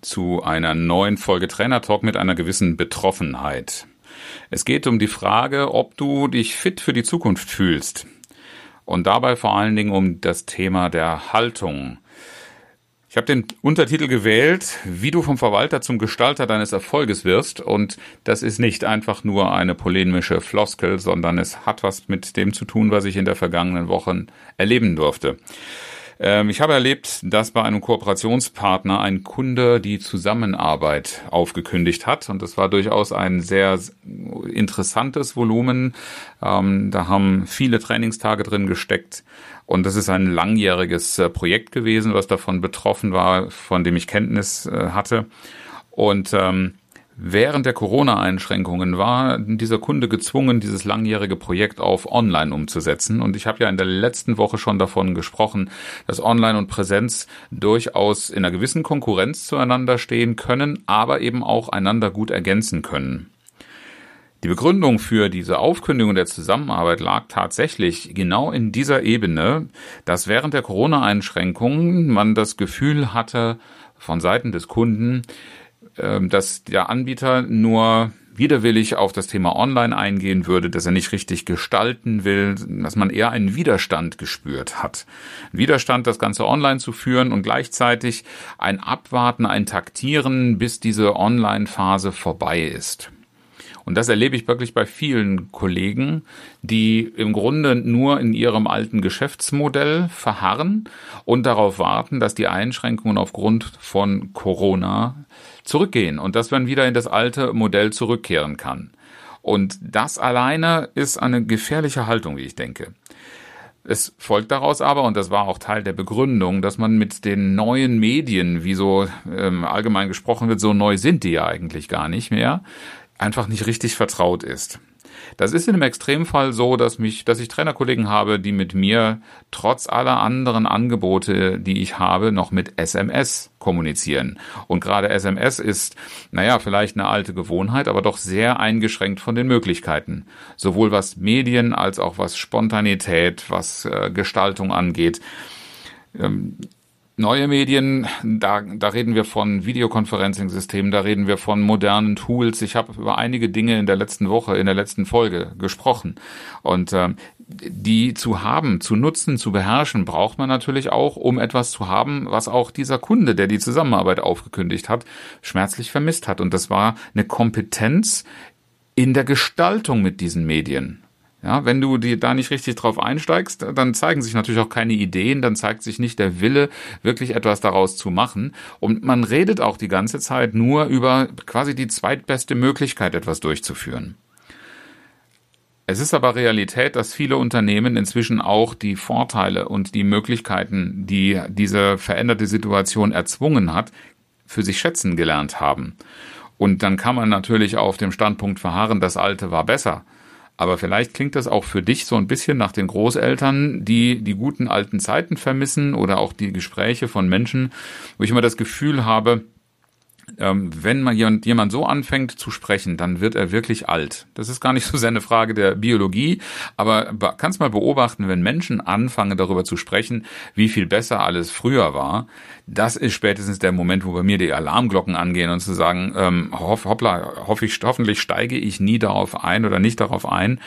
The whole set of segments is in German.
zu einer neuen Folge Trainer Talk mit einer gewissen Betroffenheit. Es geht um die Frage, ob du dich fit für die Zukunft fühlst. Und dabei vor allen Dingen um das Thema der Haltung. Ich habe den Untertitel gewählt, wie du vom Verwalter zum Gestalter deines Erfolges wirst. Und das ist nicht einfach nur eine polemische Floskel, sondern es hat was mit dem zu tun, was ich in der vergangenen Woche erleben durfte. Ähm, ich habe erlebt, dass bei einem Kooperationspartner ein Kunde die Zusammenarbeit aufgekündigt hat. Und das war durchaus ein sehr interessantes Volumen. Ähm, da haben viele Trainingstage drin gesteckt. Und das ist ein langjähriges äh, Projekt gewesen, was davon betroffen war, von dem ich Kenntnis äh, hatte. Und ähm, Während der Corona-Einschränkungen war dieser Kunde gezwungen, dieses langjährige Projekt auf Online umzusetzen. Und ich habe ja in der letzten Woche schon davon gesprochen, dass Online und Präsenz durchaus in einer gewissen Konkurrenz zueinander stehen können, aber eben auch einander gut ergänzen können. Die Begründung für diese Aufkündigung der Zusammenarbeit lag tatsächlich genau in dieser Ebene, dass während der Corona-Einschränkungen man das Gefühl hatte von Seiten des Kunden, dass der Anbieter nur widerwillig auf das Thema Online eingehen würde, dass er nicht richtig gestalten will, dass man eher einen Widerstand gespürt hat. Ein Widerstand, das Ganze online zu führen und gleichzeitig ein Abwarten, ein Taktieren, bis diese Online-Phase vorbei ist. Und das erlebe ich wirklich bei vielen Kollegen, die im Grunde nur in ihrem alten Geschäftsmodell verharren und darauf warten, dass die Einschränkungen aufgrund von Corona zurückgehen und dass man wieder in das alte Modell zurückkehren kann. Und das alleine ist eine gefährliche Haltung, wie ich denke. Es folgt daraus aber, und das war auch Teil der Begründung, dass man mit den neuen Medien, wie so ähm, allgemein gesprochen wird, so neu sind die ja eigentlich gar nicht mehr, einfach nicht richtig vertraut ist. Das ist in einem Extremfall so, dass mich, dass ich Trainerkollegen habe, die mit mir trotz aller anderen Angebote, die ich habe, noch mit SMS kommunizieren. Und gerade SMS ist, naja, vielleicht eine alte Gewohnheit, aber doch sehr eingeschränkt von den Möglichkeiten. Sowohl was Medien als auch was Spontanität, was äh, Gestaltung angeht. Ähm, Neue Medien, da, da reden wir von Videoconferencing-Systemen, da reden wir von modernen Tools. Ich habe über einige Dinge in der letzten Woche, in der letzten Folge gesprochen. Und äh, die zu haben, zu nutzen, zu beherrschen, braucht man natürlich auch, um etwas zu haben, was auch dieser Kunde, der die Zusammenarbeit aufgekündigt hat, schmerzlich vermisst hat. Und das war eine Kompetenz in der Gestaltung mit diesen Medien. Ja, wenn du die, da nicht richtig drauf einsteigst, dann zeigen sich natürlich auch keine Ideen, dann zeigt sich nicht der Wille, wirklich etwas daraus zu machen. Und man redet auch die ganze Zeit nur über quasi die zweitbeste Möglichkeit, etwas durchzuführen. Es ist aber Realität, dass viele Unternehmen inzwischen auch die Vorteile und die Möglichkeiten, die diese veränderte Situation erzwungen hat, für sich schätzen gelernt haben. Und dann kann man natürlich auf dem Standpunkt verharren, das Alte war besser. Aber vielleicht klingt das auch für dich so ein bisschen nach den Großeltern, die die guten alten Zeiten vermissen oder auch die Gespräche von Menschen, wo ich immer das Gefühl habe, ähm, wenn man jemand, so anfängt zu sprechen, dann wird er wirklich alt. Das ist gar nicht so sehr eine Frage der Biologie, aber kannst mal beobachten, wenn Menschen anfangen darüber zu sprechen, wie viel besser alles früher war, das ist spätestens der Moment, wo bei mir die Alarmglocken angehen und zu sagen, ähm, hopp, hoppla, hoff ich, hoffentlich steige ich nie darauf ein oder nicht darauf ein,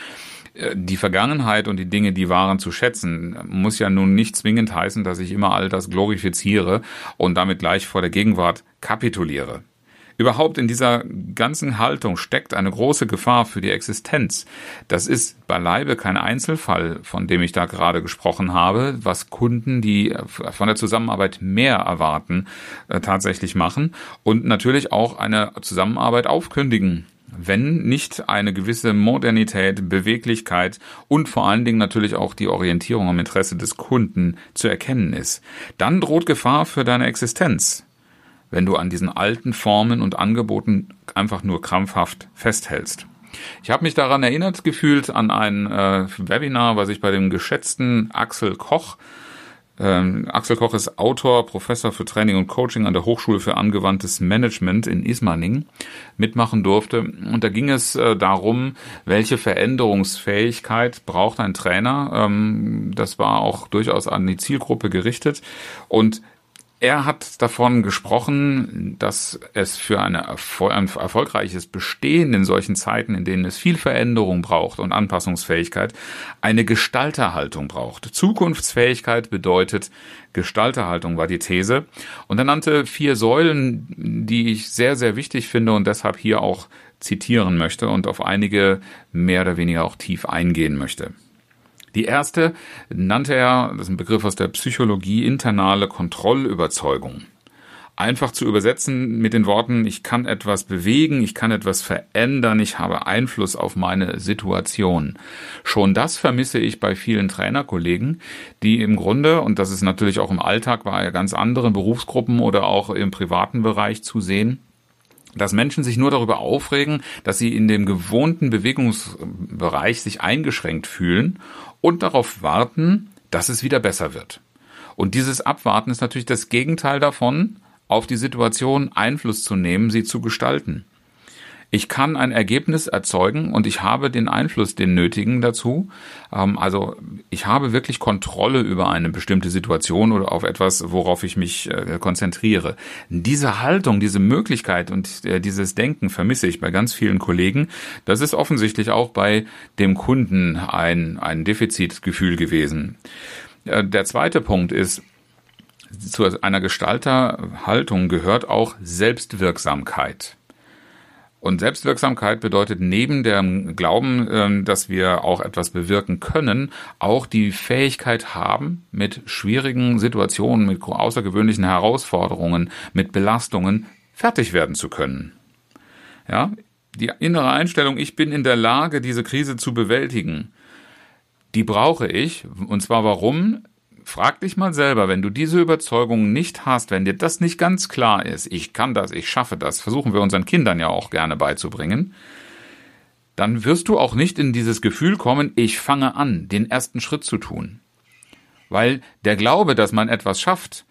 die Vergangenheit und die Dinge, die waren, zu schätzen, muss ja nun nicht zwingend heißen, dass ich immer all das glorifiziere und damit gleich vor der Gegenwart kapituliere. Überhaupt in dieser ganzen Haltung steckt eine große Gefahr für die Existenz. Das ist beileibe kein Einzelfall, von dem ich da gerade gesprochen habe, was Kunden, die von der Zusammenarbeit mehr erwarten, äh, tatsächlich machen und natürlich auch eine Zusammenarbeit aufkündigen wenn nicht eine gewisse Modernität, Beweglichkeit und vor allen Dingen natürlich auch die Orientierung am Interesse des Kunden zu erkennen ist. Dann droht Gefahr für deine Existenz. wenn du an diesen alten Formen und Angeboten einfach nur krampfhaft festhältst. Ich habe mich daran erinnert gefühlt an ein äh, Webinar, was ich bei dem geschätzten Axel Koch ähm, Axel Koch ist Autor, Professor für Training und Coaching an der Hochschule für angewandtes Management in Ismaning mitmachen durfte. Und da ging es äh, darum, welche Veränderungsfähigkeit braucht ein Trainer. Ähm, das war auch durchaus an die Zielgruppe gerichtet. Und er hat davon gesprochen, dass es für Erfol ein erfolgreiches Bestehen in solchen Zeiten, in denen es viel Veränderung braucht und Anpassungsfähigkeit, eine Gestalterhaltung braucht. Zukunftsfähigkeit bedeutet Gestalterhaltung war die These. Und er nannte vier Säulen, die ich sehr, sehr wichtig finde und deshalb hier auch zitieren möchte und auf einige mehr oder weniger auch tief eingehen möchte. Die erste nannte er, das ist ein Begriff aus der Psychologie, internale Kontrollüberzeugung. Einfach zu übersetzen mit den Worten, ich kann etwas bewegen, ich kann etwas verändern, ich habe Einfluss auf meine Situation. Schon das vermisse ich bei vielen Trainerkollegen, die im Grunde, und das ist natürlich auch im Alltag bei ganz anderen Berufsgruppen oder auch im privaten Bereich zu sehen, dass Menschen sich nur darüber aufregen, dass sie in dem gewohnten Bewegungsbereich sich eingeschränkt fühlen und darauf warten, dass es wieder besser wird. Und dieses Abwarten ist natürlich das Gegenteil davon, auf die Situation Einfluss zu nehmen, sie zu gestalten. Ich kann ein Ergebnis erzeugen und ich habe den Einfluss, den nötigen dazu. Ähm, also ich habe wirklich Kontrolle über eine bestimmte Situation oder auf etwas, worauf ich mich äh, konzentriere. Diese Haltung, diese Möglichkeit und äh, dieses Denken vermisse ich bei ganz vielen Kollegen. Das ist offensichtlich auch bei dem Kunden ein, ein Defizitgefühl gewesen. Äh, der zweite Punkt ist, zu einer Gestalterhaltung gehört auch Selbstwirksamkeit. Und Selbstwirksamkeit bedeutet neben dem Glauben, ähm, dass wir auch etwas bewirken können, auch die Fähigkeit haben, mit schwierigen Situationen, mit außergewöhnlichen Herausforderungen, mit Belastungen fertig werden zu können. Ja, die innere Einstellung, ich bin in der Lage, diese Krise zu bewältigen, die brauche ich. Und zwar warum? Frag dich mal selber, wenn du diese Überzeugung nicht hast, wenn dir das nicht ganz klar ist, ich kann das, ich schaffe das, versuchen wir unseren Kindern ja auch gerne beizubringen, dann wirst du auch nicht in dieses Gefühl kommen, ich fange an, den ersten Schritt zu tun. Weil der Glaube, dass man etwas schafft,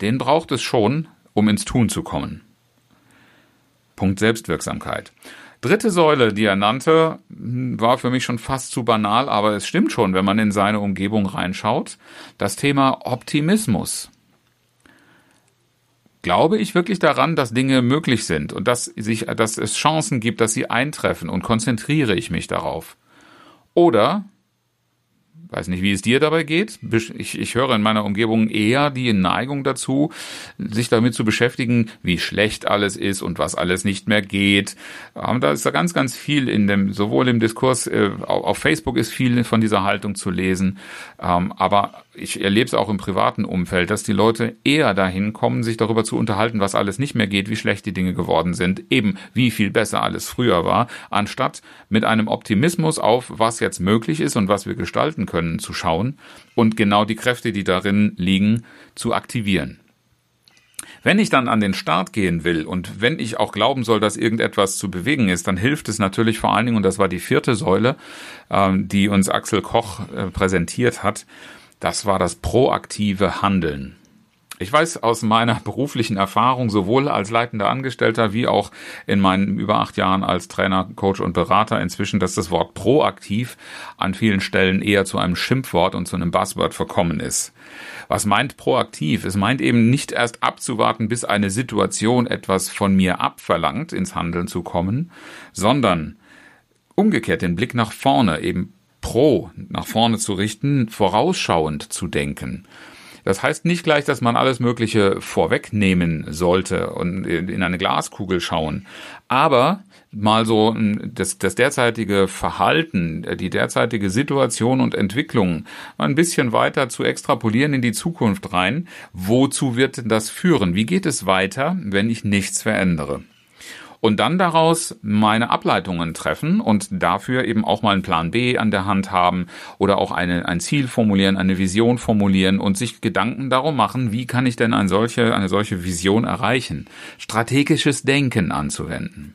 den braucht es schon, um ins Tun zu kommen. Punkt Selbstwirksamkeit. Dritte Säule, die er nannte, war für mich schon fast zu banal, aber es stimmt schon, wenn man in seine Umgebung reinschaut. Das Thema Optimismus. Glaube ich wirklich daran, dass Dinge möglich sind und dass, sich, dass es Chancen gibt, dass sie eintreffen und konzentriere ich mich darauf? Oder weiß nicht, wie es dir dabei geht. Ich, ich höre in meiner Umgebung eher die Neigung dazu, sich damit zu beschäftigen, wie schlecht alles ist und was alles nicht mehr geht. Ähm, da ist da ganz, ganz viel in dem, sowohl im Diskurs, äh, auf Facebook ist viel von dieser Haltung zu lesen, ähm, aber ich erlebe es auch im privaten Umfeld, dass die Leute eher dahin kommen, sich darüber zu unterhalten, was alles nicht mehr geht, wie schlecht die Dinge geworden sind, eben wie viel besser alles früher war, anstatt mit einem Optimismus auf, was jetzt möglich ist und was wir gestalten können, zu schauen und genau die Kräfte, die darin liegen, zu aktivieren. Wenn ich dann an den Start gehen will und wenn ich auch glauben soll, dass irgendetwas zu bewegen ist, dann hilft es natürlich vor allen Dingen, und das war die vierte Säule, ähm, die uns Axel Koch äh, präsentiert hat, das war das proaktive Handeln. Ich weiß aus meiner beruflichen Erfahrung, sowohl als leitender Angestellter wie auch in meinen über acht Jahren als Trainer, Coach und Berater inzwischen, dass das Wort proaktiv an vielen Stellen eher zu einem Schimpfwort und zu einem Buzzword verkommen ist. Was meint proaktiv? Es meint eben nicht erst abzuwarten, bis eine Situation etwas von mir abverlangt, ins Handeln zu kommen, sondern umgekehrt den Blick nach vorne, eben pro nach vorne zu richten, vorausschauend zu denken. Das heißt nicht gleich, dass man alles Mögliche vorwegnehmen sollte und in eine Glaskugel schauen. Aber mal so das, das derzeitige Verhalten, die derzeitige Situation und Entwicklung ein bisschen weiter zu extrapolieren in die Zukunft rein. Wozu wird denn das führen? Wie geht es weiter, wenn ich nichts verändere? Und dann daraus meine Ableitungen treffen und dafür eben auch mal einen Plan B an der Hand haben oder auch eine, ein Ziel formulieren, eine Vision formulieren und sich Gedanken darum machen, wie kann ich denn eine solche, eine solche Vision erreichen? Strategisches Denken anzuwenden.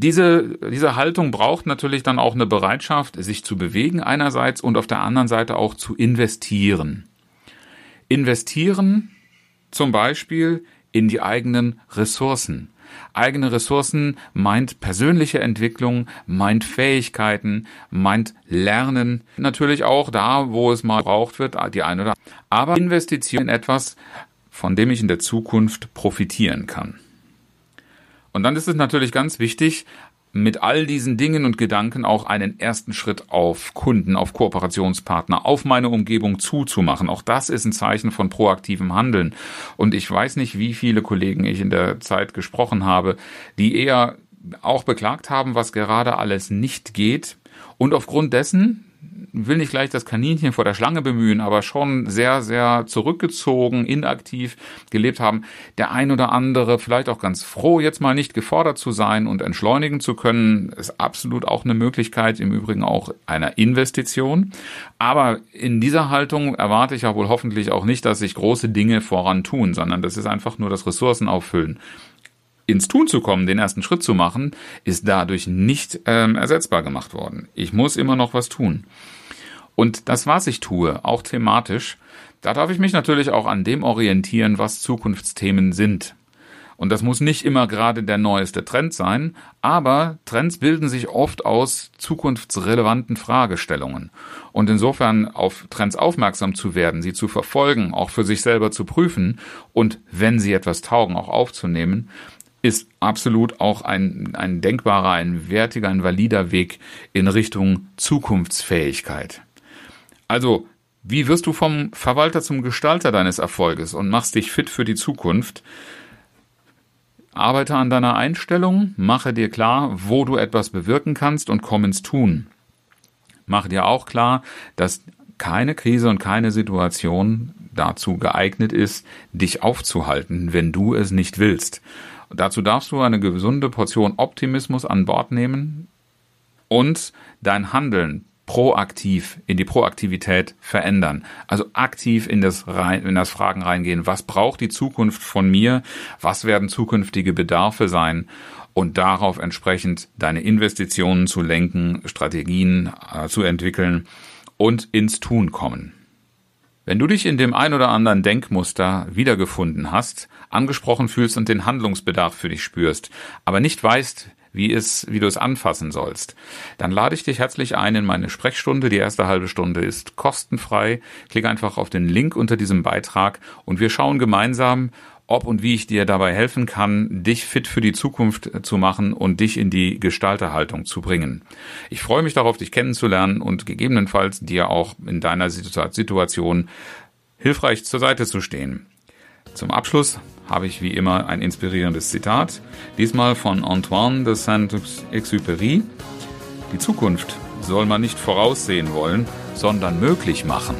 Diese, diese Haltung braucht natürlich dann auch eine Bereitschaft, sich zu bewegen einerseits und auf der anderen Seite auch zu investieren. Investieren zum Beispiel in die eigenen Ressourcen. Eigene Ressourcen meint persönliche Entwicklung, meint Fähigkeiten, meint Lernen. Natürlich auch da, wo es mal braucht wird, die eine oder andere. Aber Investition in etwas, von dem ich in der Zukunft profitieren kann. Und dann ist es natürlich ganz wichtig, mit all diesen Dingen und Gedanken auch einen ersten Schritt auf Kunden, auf Kooperationspartner, auf meine Umgebung zuzumachen. Auch das ist ein Zeichen von proaktivem Handeln. Und ich weiß nicht, wie viele Kollegen ich in der Zeit gesprochen habe, die eher auch beklagt haben, was gerade alles nicht geht. Und aufgrund dessen will nicht gleich das Kaninchen vor der Schlange bemühen, aber schon sehr, sehr zurückgezogen, inaktiv gelebt haben. Der ein oder andere vielleicht auch ganz froh, jetzt mal nicht gefordert zu sein und entschleunigen zu können, ist absolut auch eine Möglichkeit, im Übrigen auch einer Investition. Aber in dieser Haltung erwarte ich ja wohl hoffentlich auch nicht, dass sich große Dinge voran tun, sondern das ist einfach nur das Ressourcen auffüllen ins Tun zu kommen, den ersten Schritt zu machen, ist dadurch nicht ähm, ersetzbar gemacht worden. Ich muss immer noch was tun. Und das, was ich tue, auch thematisch, da darf ich mich natürlich auch an dem orientieren, was Zukunftsthemen sind. Und das muss nicht immer gerade der neueste Trend sein, aber Trends bilden sich oft aus zukunftsrelevanten Fragestellungen. Und insofern auf Trends aufmerksam zu werden, sie zu verfolgen, auch für sich selber zu prüfen und wenn sie etwas taugen, auch aufzunehmen, ist absolut auch ein, ein denkbarer, ein wertiger, ein valider Weg in Richtung Zukunftsfähigkeit. Also, wie wirst du vom Verwalter zum Gestalter deines Erfolges und machst dich fit für die Zukunft? Arbeite an deiner Einstellung, mache dir klar, wo du etwas bewirken kannst und komm ins Tun. Mache dir auch klar, dass keine Krise und keine Situation dazu geeignet ist, dich aufzuhalten, wenn du es nicht willst. Dazu darfst du eine gesunde Portion Optimismus an Bord nehmen und dein Handeln proaktiv in die Proaktivität verändern. Also aktiv in das, rein, in das Fragen reingehen. Was braucht die Zukunft von mir? Was werden zukünftige Bedarfe sein? Und darauf entsprechend deine Investitionen zu lenken, Strategien äh, zu entwickeln und ins Tun kommen. Wenn du dich in dem ein oder anderen Denkmuster wiedergefunden hast, angesprochen fühlst und den Handlungsbedarf für dich spürst, aber nicht weißt, wie es, wie du es anfassen sollst, dann lade ich dich herzlich ein in meine Sprechstunde. Die erste halbe Stunde ist kostenfrei. Klick einfach auf den Link unter diesem Beitrag und wir schauen gemeinsam, ob und wie ich dir dabei helfen kann, dich fit für die Zukunft zu machen und dich in die Gestalterhaltung zu bringen. Ich freue mich darauf, dich kennenzulernen und gegebenenfalls dir auch in deiner Situation hilfreich zur Seite zu stehen. Zum Abschluss habe ich wie immer ein inspirierendes Zitat, diesmal von Antoine de Saint-Exupéry. Die Zukunft soll man nicht voraussehen wollen, sondern möglich machen.